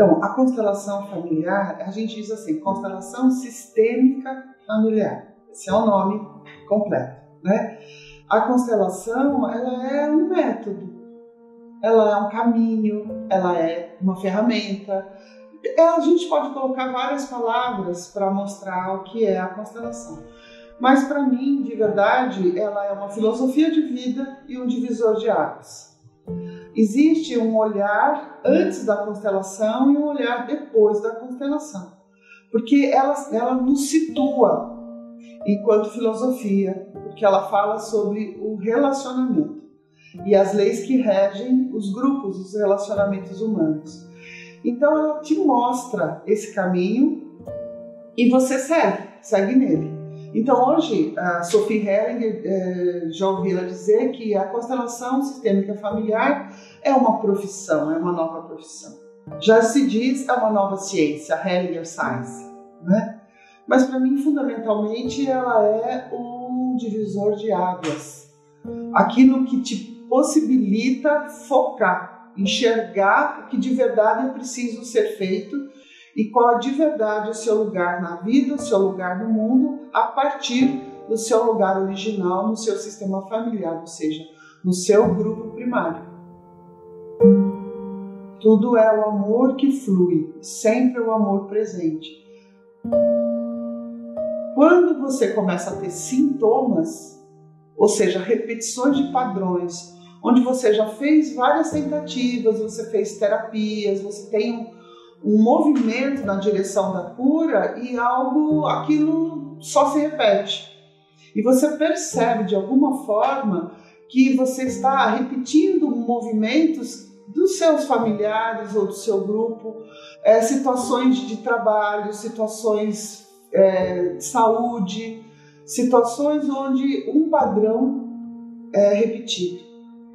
Então, a constelação familiar, a gente diz assim, constelação sistêmica familiar. Esse é o nome completo, né? A constelação, ela é um método, ela é um caminho, ela é uma ferramenta. É, a gente pode colocar várias palavras para mostrar o que é a constelação. Mas para mim, de verdade, ela é uma filosofia de vida e um divisor de águas. Existe um olhar antes da constelação e um olhar depois da constelação, porque ela, ela nos situa enquanto filosofia, porque ela fala sobre o relacionamento e as leis que regem os grupos, os relacionamentos humanos. Então ela te mostra esse caminho e você segue, segue nele. Então hoje a Sophie Hellinger eh, já ouvi ela dizer que a constelação sistêmica familiar é uma profissão, é uma nova profissão. Já se diz é uma nova ciência, a Hellinger Science, né? Mas para mim fundamentalmente ela é um divisor de águas, aquilo que te possibilita focar, enxergar o que de verdade é preciso ser feito e qual é de verdade o seu lugar na vida, o seu lugar no mundo, a partir do seu lugar original no seu sistema familiar, ou seja, no seu grupo primário. Tudo é o amor que flui, sempre o amor presente. Quando você começa a ter sintomas, ou seja, repetições de padrões, onde você já fez várias tentativas, você fez terapias, você tem um um movimento na direção da cura e algo, aquilo só se repete. E você percebe de alguma forma que você está repetindo movimentos dos seus familiares ou do seu grupo, é, situações de trabalho, situações é, de saúde, situações onde um padrão é repetido.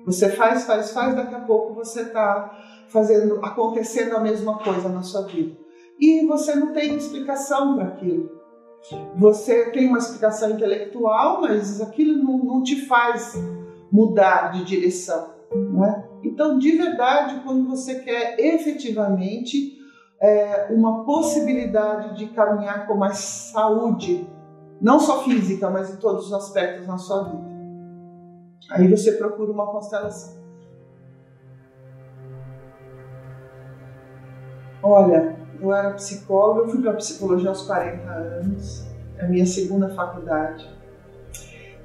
Você faz, faz, faz, daqui a pouco você está fazendo, acontecendo a mesma coisa na sua vida. E você não tem explicação para aquilo. Você tem uma explicação intelectual, mas aquilo não, não te faz mudar de direção. Né? Então, de verdade, quando você quer efetivamente é, uma possibilidade de caminhar com mais saúde, não só física, mas em todos os aspectos na sua vida, aí você procura uma constelação. Olha, eu era psicóloga, eu fui para psicologia aos 40 anos, é a minha segunda faculdade.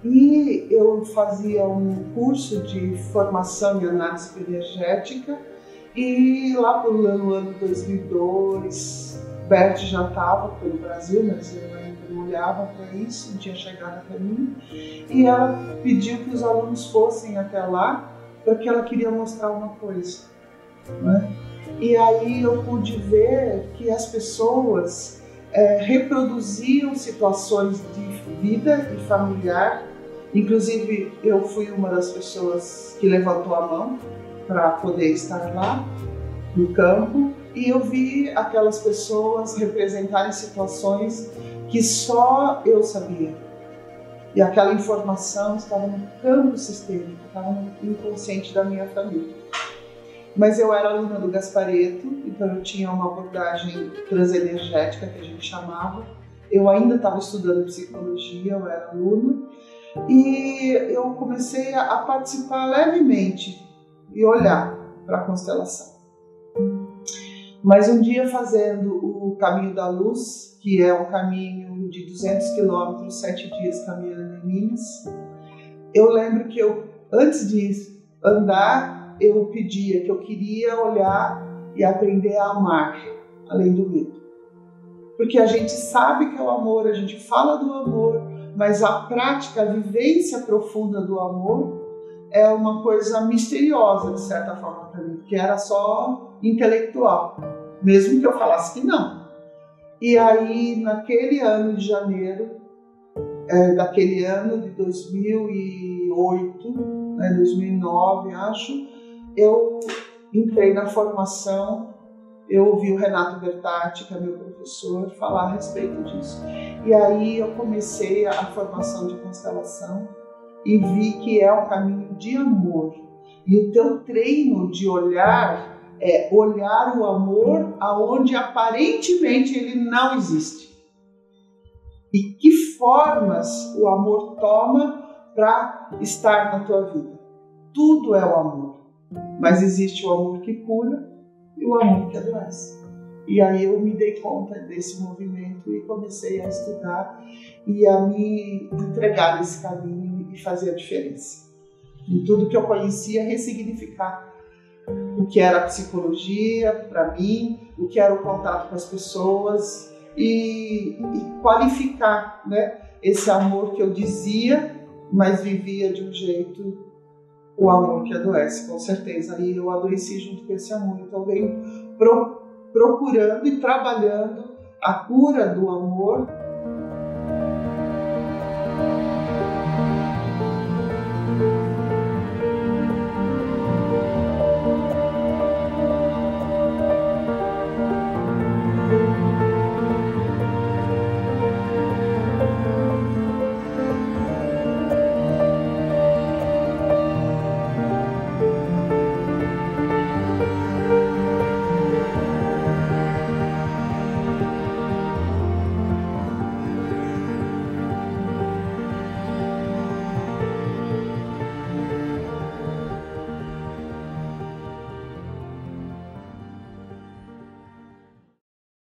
E eu fazia um curso de formação em análise energética e lá pelo ano 2002, Bert já estava pelo Brasil, mas eu ainda não olhava para isso, não tinha chegado até mim. E ela pediu que os alunos fossem até lá porque ela queria mostrar uma coisa. Né? E aí eu pude ver que as pessoas é, reproduziam situações de vida e familiar. Inclusive, eu fui uma das pessoas que levantou a mão para poder estar lá no campo e eu vi aquelas pessoas representarem situações que só eu sabia. E aquela informação estava no campo sistêmico, estava no inconsciente da minha família. Mas eu era aluna do Gaspareto, então eu tinha uma abordagem transenergética que a gente chamava. Eu ainda estava estudando psicologia, eu era aluna, e eu comecei a participar levemente e olhar para a constelação. Mas um dia fazendo o Caminho da Luz, que é um caminho de 200 quilômetros, sete dias caminhando em Minas, eu lembro que eu, antes de andar, eu pedia que eu queria olhar e aprender a amar, além do medo. Porque a gente sabe que é o amor, a gente fala do amor, mas a prática, a vivência profunda do amor é uma coisa misteriosa, de certa forma, para mim, porque era só intelectual, mesmo que eu falasse que não. E aí, naquele ano de janeiro, é, daquele ano de 2008, né, 2009, acho, eu entrei na formação, eu ouvi o Renato Bertatti, que é meu professor, falar a respeito disso. E aí eu comecei a formação de constelação e vi que é um caminho de amor. E o teu treino de olhar é olhar o amor aonde aparentemente ele não existe. E que formas o amor toma para estar na tua vida. Tudo é o amor. Mas existe o amor que cura e o amor que adoece. E aí eu me dei conta desse movimento e comecei a estudar e a me entregar nesse caminho e fazer a diferença. E tudo que eu conhecia, ressignificar o que era a psicologia para mim, o que era o contato com as pessoas e, e qualificar né, esse amor que eu dizia, mas vivia de um jeito o amor que adoece, com certeza. E eu adoeci junto com esse amor. Então, venho pro, procurando e trabalhando a cura do amor